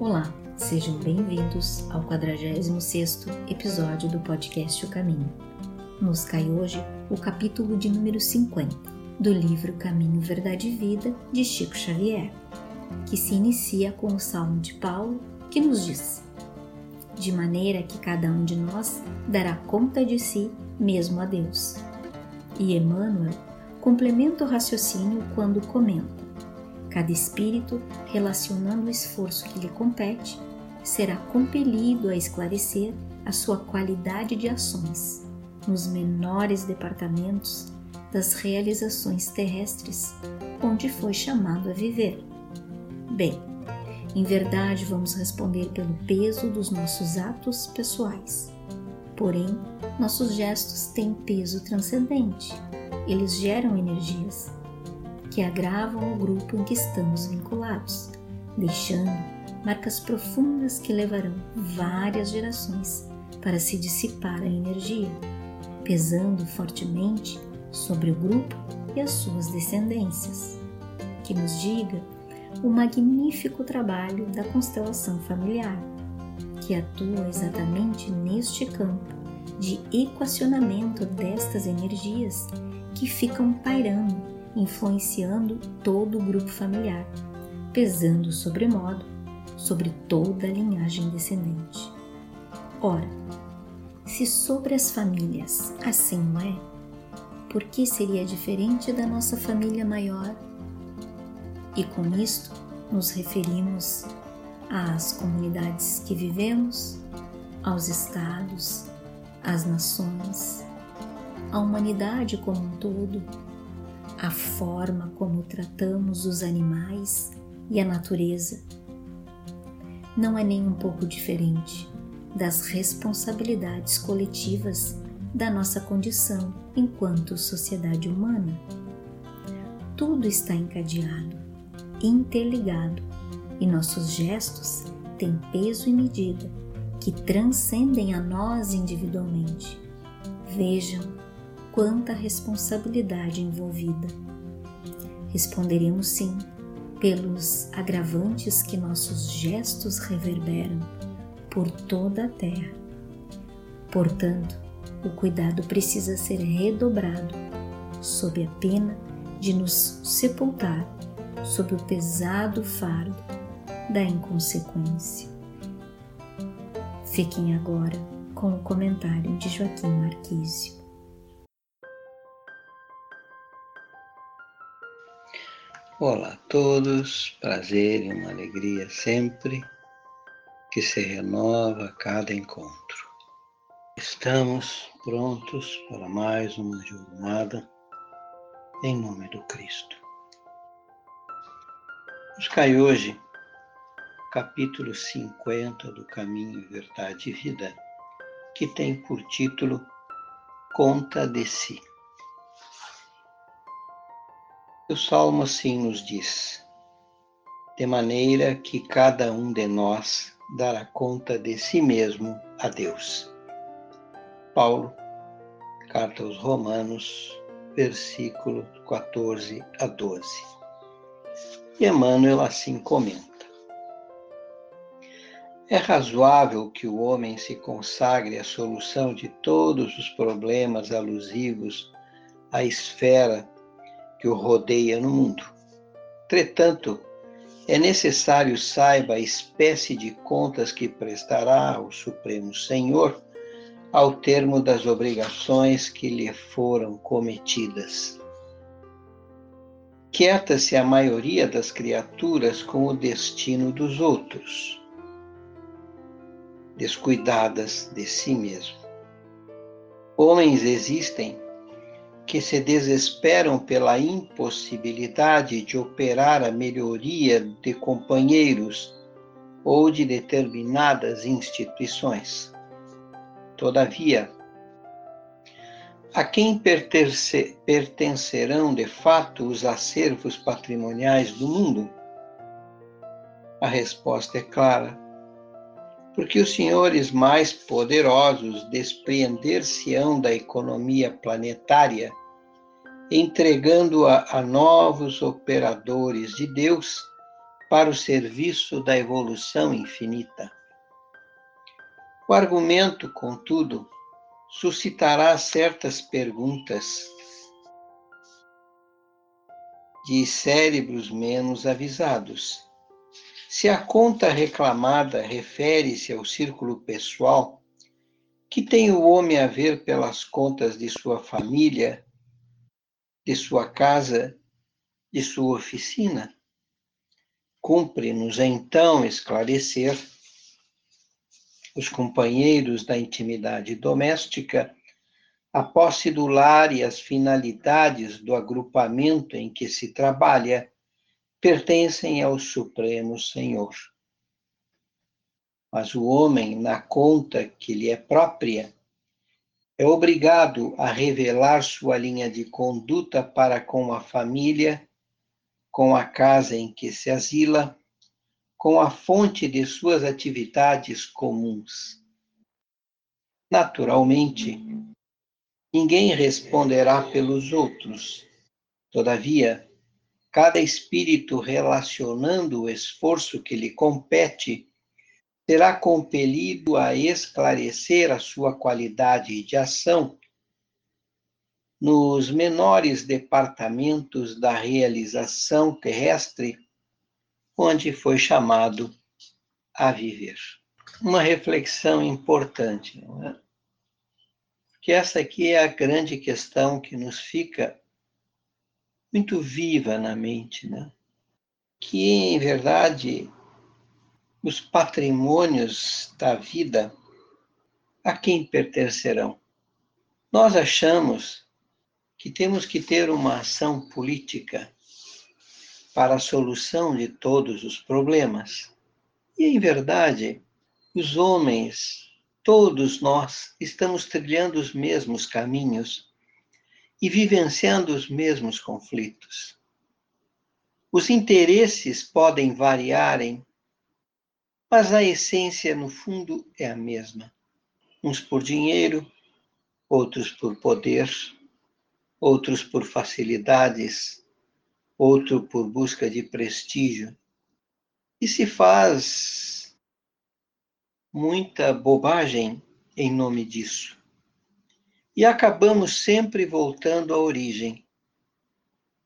Olá, sejam bem-vindos ao 46º episódio do podcast O Caminho. Nos cai hoje o capítulo de número 50 do livro Caminho, Verdade e Vida de Chico Xavier, que se inicia com o Salmo de Paulo, que nos diz: De maneira que cada um de nós dará conta de si mesmo a Deus. E Emmanuel complementa o raciocínio quando comenta Cada espírito, relacionando o esforço que lhe compete, será compelido a esclarecer a sua qualidade de ações nos menores departamentos das realizações terrestres onde foi chamado a viver. Bem, em verdade vamos responder pelo peso dos nossos atos pessoais. Porém, nossos gestos têm peso transcendente. Eles geram energias que agravam o grupo em que estamos vinculados, deixando marcas profundas que levarão várias gerações para se dissipar a energia, pesando fortemente sobre o grupo e as suas descendências. Que nos diga o magnífico trabalho da constelação familiar, que atua exatamente neste campo de equacionamento destas energias que ficam pairando influenciando todo o grupo familiar, pesando sobremodo sobre toda a linhagem descendente. Ora, se sobre as famílias assim não é, por que seria diferente da nossa família maior? E com isto nos referimos às comunidades que vivemos, aos estados, às nações, à humanidade como um todo a forma como tratamos os animais e a natureza não é nem um pouco diferente das responsabilidades coletivas da nossa condição enquanto sociedade humana. Tudo está encadeado, interligado, e nossos gestos têm peso e medida que transcendem a nós individualmente. Vejam quanta responsabilidade envolvida. Responderemos sim, pelos agravantes que nossos gestos reverberam por toda a terra. Portanto, o cuidado precisa ser redobrado, sob a pena de nos sepultar sob o pesado fardo da inconsequência. Fiquem agora com o comentário de Joaquim Marquísio. Olá a todos, prazer e uma alegria sempre que se renova a cada encontro. Estamos prontos para mais uma jornada em nome do Cristo. Nos cai hoje capítulo 50 do Caminho, Verdade e Vida, que tem por título Conta de Si. O Salmo assim nos diz: de maneira que cada um de nós dará conta de si mesmo a Deus. Paulo, Carta aos Romanos, versículo 14 a 12. E Emmanuel assim comenta: É razoável que o homem se consagre à solução de todos os problemas alusivos à esfera que o rodeia no mundo. Entretanto, é necessário saiba a espécie de contas que prestará ao Supremo Senhor ao termo das obrigações que lhe foram cometidas. Quieta-se a maioria das criaturas com o destino dos outros, descuidadas de si mesmo. Homens existem que se desesperam pela impossibilidade de operar a melhoria de companheiros ou de determinadas instituições. Todavia, a quem pertence, pertencerão de fato os acervos patrimoniais do mundo? A resposta é clara. Porque os senhores mais poderosos despreender-se-ão da economia planetária entregando-a a novos operadores de Deus para o serviço da evolução infinita. O argumento, contudo, suscitará certas perguntas de cérebros menos avisados. Se a conta reclamada refere-se ao círculo pessoal, que tem o homem a ver pelas contas de sua família, de sua casa, de sua oficina? Cumpre-nos então esclarecer os companheiros da intimidade doméstica a posse do lar e as finalidades do agrupamento em que se trabalha pertencem ao Supremo Senhor. Mas o homem, na conta que lhe é própria, é obrigado a revelar sua linha de conduta para com a família, com a casa em que se asila, com a fonte de suas atividades comuns. Naturalmente, Ninguém responderá pelos outros. Todavia, cada espírito relacionando o esforço que lhe compete será compelido a esclarecer a sua qualidade de ação nos menores departamentos da realização terrestre, onde foi chamado a viver. Uma reflexão importante, não é? que essa aqui é a grande questão que nos fica muito viva na mente, né? Que, em verdade, os patrimônios da vida a quem pertencerão? Nós achamos que temos que ter uma ação política para a solução de todos os problemas. E, em verdade, os homens Todos nós estamos trilhando os mesmos caminhos e vivenciando os mesmos conflitos. Os interesses podem variarem, mas a essência, no fundo, é a mesma. Uns por dinheiro, outros por poder, outros por facilidades, outro por busca de prestígio. E se faz muita bobagem em nome disso. E acabamos sempre voltando à origem.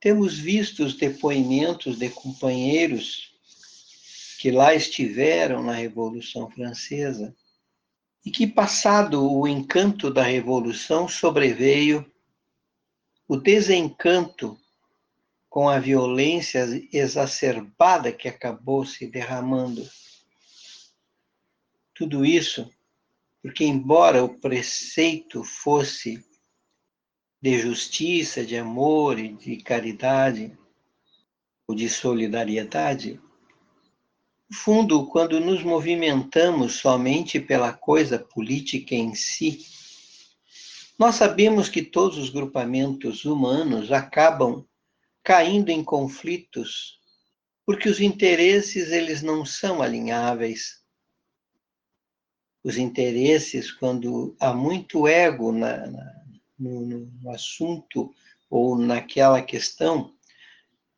Temos visto os depoimentos de companheiros que lá estiveram na Revolução Francesa e que, passado o encanto da Revolução, sobreveio o desencanto com a violência exacerbada que acabou se derramando tudo isso porque, embora o preceito fosse de justiça, de amor e de caridade, ou de solidariedade, no fundo, quando nos movimentamos somente pela coisa política em si, nós sabemos que todos os grupamentos humanos acabam caindo em conflitos porque os interesses eles não são alinháveis os interesses, quando há muito ego na, na, no, no assunto ou naquela questão,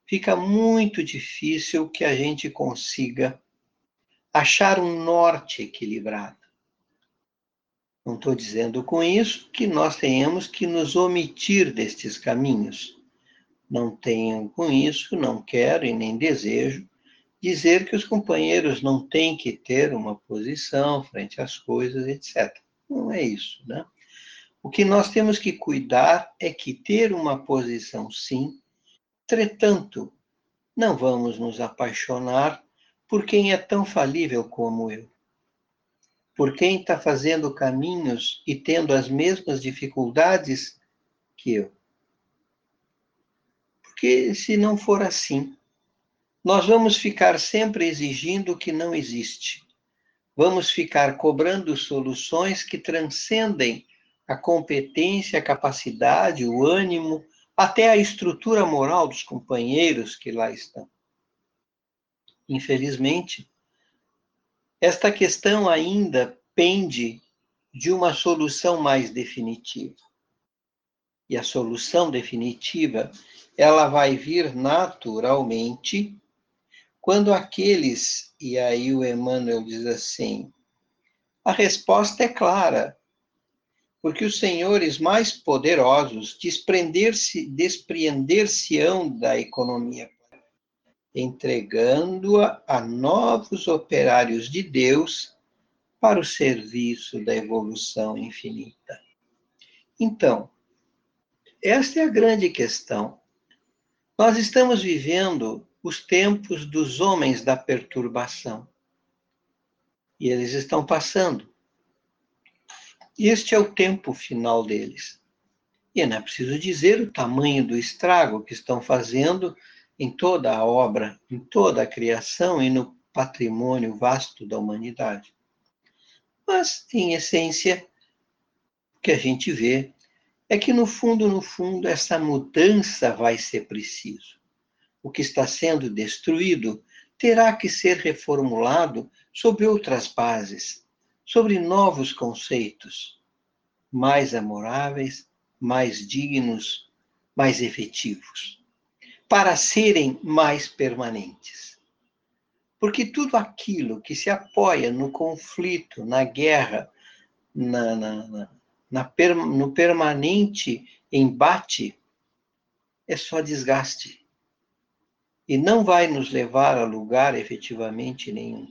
fica muito difícil que a gente consiga achar um norte equilibrado. Não estou dizendo com isso que nós tenhamos que nos omitir destes caminhos. Não tenho com isso, não quero e nem desejo dizer que os companheiros não têm que ter uma posição frente às coisas, etc. Não é isso, né? O que nós temos que cuidar é que ter uma posição, sim, entretanto, não vamos nos apaixonar por quem é tão falível como eu. Por quem está fazendo caminhos e tendo as mesmas dificuldades que eu. Porque se não for assim, nós vamos ficar sempre exigindo o que não existe. Vamos ficar cobrando soluções que transcendem a competência, a capacidade, o ânimo, até a estrutura moral dos companheiros que lá estão. Infelizmente, esta questão ainda pende de uma solução mais definitiva. E a solução definitiva, ela vai vir naturalmente quando aqueles, e aí o Emmanuel diz assim, a resposta é clara, porque os senhores mais poderosos desprender-se, despreender-se-ão da economia, entregando-a a novos operários de Deus para o serviço da evolução infinita. Então, esta é a grande questão. Nós estamos vivendo os tempos dos homens da perturbação. E eles estão passando. Este é o tempo final deles. E não é preciso dizer o tamanho do estrago que estão fazendo em toda a obra, em toda a criação e no patrimônio vasto da humanidade. Mas, em essência, o que a gente vê é que, no fundo, no fundo, essa mudança vai ser preciso. O que está sendo destruído terá que ser reformulado sobre outras bases, sobre novos conceitos, mais amoráveis, mais dignos, mais efetivos, para serem mais permanentes. Porque tudo aquilo que se apoia no conflito, na guerra, na, na, na, no permanente embate, é só desgaste. E não vai nos levar a lugar efetivamente nenhum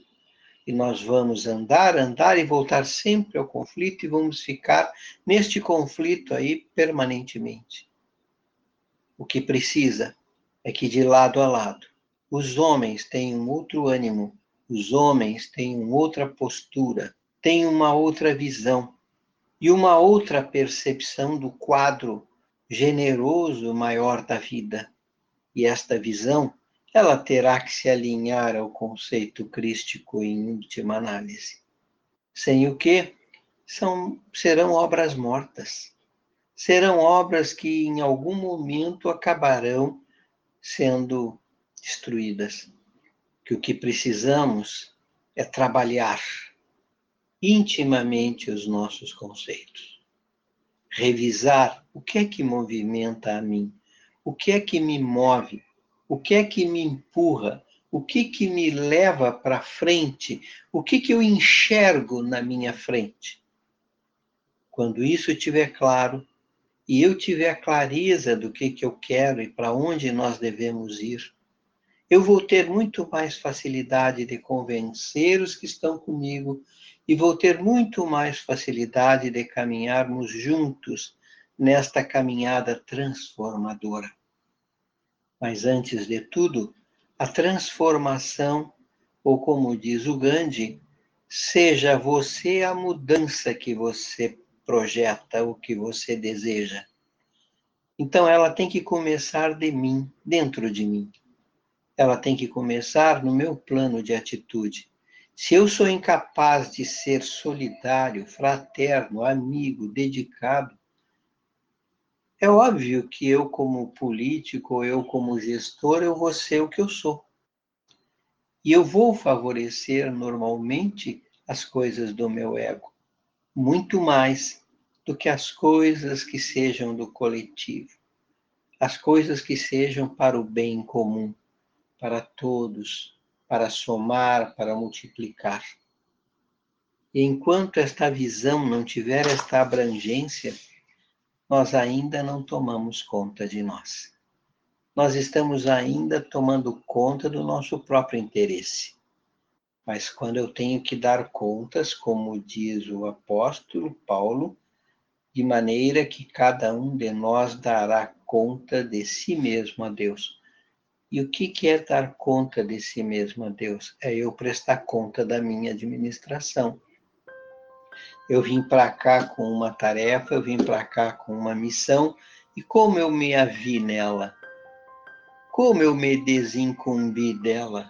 e nós vamos andar, andar e voltar sempre ao conflito e vamos ficar neste conflito aí permanentemente. O que precisa é que de lado a lado os homens tenham outro ânimo, os homens tenham outra postura, têm uma outra visão e uma outra percepção do quadro generoso maior da vida. E esta visão ela terá que se alinhar ao conceito crístico em última análise. Sem o que são, serão obras mortas. Serão obras que em algum momento acabarão sendo destruídas. Que o que precisamos é trabalhar intimamente os nossos conceitos. Revisar o que é que movimenta a mim, o que é que me move o que é que me empurra? O que que me leva para frente? O que que eu enxergo na minha frente? Quando isso estiver claro e eu tiver a clareza do que que eu quero e para onde nós devemos ir, eu vou ter muito mais facilidade de convencer os que estão comigo e vou ter muito mais facilidade de caminharmos juntos nesta caminhada transformadora. Mas antes de tudo, a transformação, ou como diz o Gandhi, seja você a mudança que você projeta, o que você deseja. Então ela tem que começar de mim, dentro de mim. Ela tem que começar no meu plano de atitude. Se eu sou incapaz de ser solidário, fraterno, amigo, dedicado, é óbvio que eu, como político, eu, como gestor, eu vou ser o que eu sou. E eu vou favorecer normalmente as coisas do meu ego, muito mais do que as coisas que sejam do coletivo, as coisas que sejam para o bem comum, para todos, para somar, para multiplicar. E enquanto esta visão não tiver esta abrangência, nós ainda não tomamos conta de nós. Nós estamos ainda tomando conta do nosso próprio interesse. Mas quando eu tenho que dar contas, como diz o apóstolo Paulo, de maneira que cada um de nós dará conta de si mesmo a Deus. E o que é dar conta de si mesmo a Deus? É eu prestar conta da minha administração eu vim para cá com uma tarefa, eu vim para cá com uma missão, e como eu me avi nela? Como eu me desincumbi dela?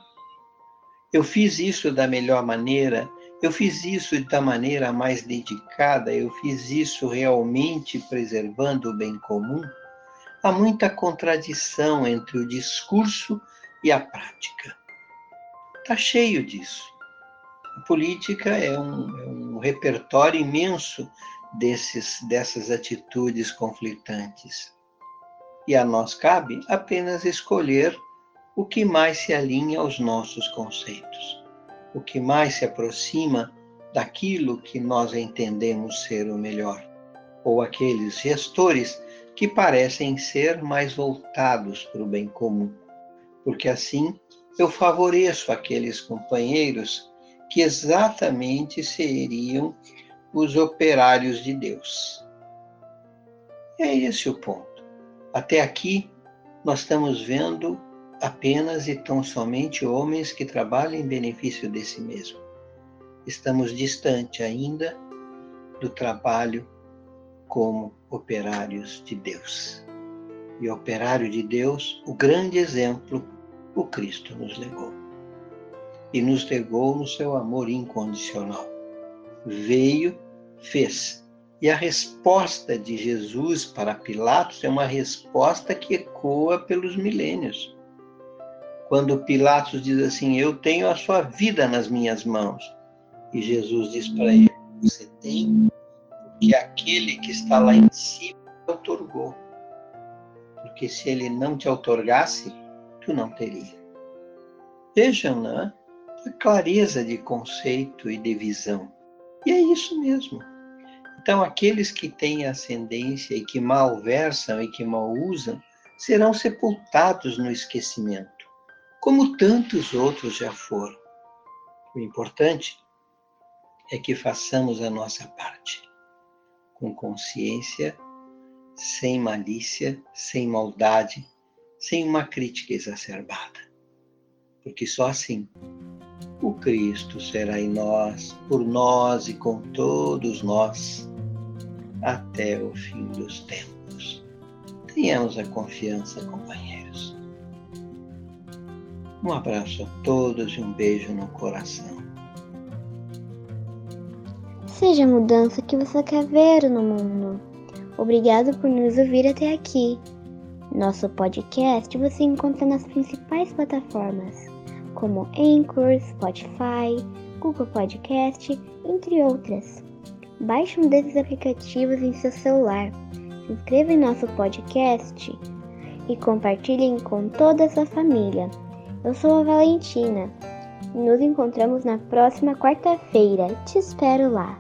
Eu fiz isso da melhor maneira, eu fiz isso da maneira mais dedicada, eu fiz isso realmente preservando o bem comum? Há muita contradição entre o discurso e a prática. Está cheio disso. A política é um, é um repertório imenso desses, dessas atitudes conflitantes. E a nós cabe apenas escolher o que mais se alinha aos nossos conceitos, o que mais se aproxima daquilo que nós entendemos ser o melhor, ou aqueles gestores que parecem ser mais voltados para o bem comum, porque assim eu favoreço aqueles companheiros que exatamente seriam os operários de Deus. É esse o ponto. Até aqui, nós estamos vendo apenas e tão somente homens que trabalham em benefício de si mesmo. Estamos distante ainda do trabalho como operários de Deus. E operário de Deus, o grande exemplo, o Cristo nos legou. E nos legou no seu amor incondicional. Veio, fez. E a resposta de Jesus para Pilatos é uma resposta que ecoa pelos milênios. Quando Pilatos diz assim: Eu tenho a sua vida nas minhas mãos. E Jesus diz para ele: Você tem que aquele que está lá em cima te otorgou. Porque se ele não te otorgasse, tu não teria. Vejam, né? Clareza de conceito e de visão. E é isso mesmo. Então, aqueles que têm ascendência e que malversam e que mal usam, serão sepultados no esquecimento, como tantos outros já foram. O importante é que façamos a nossa parte com consciência, sem malícia, sem maldade, sem uma crítica exacerbada. Porque só assim o Cristo será em nós, por nós e com todos nós, até o fim dos tempos. Tenhamos a confiança, companheiros. Um abraço a todos e um beijo no coração. Seja a mudança que você quer ver no mundo. Obrigado por nos ouvir até aqui. Nosso podcast você encontra nas principais plataformas, como Anchor, Spotify, Google Podcast, entre outras. Baixe um desses aplicativos em seu celular, se inscreva em nosso podcast e compartilhem com toda a sua família. Eu sou a Valentina. Nos encontramos na próxima quarta-feira. Te espero lá.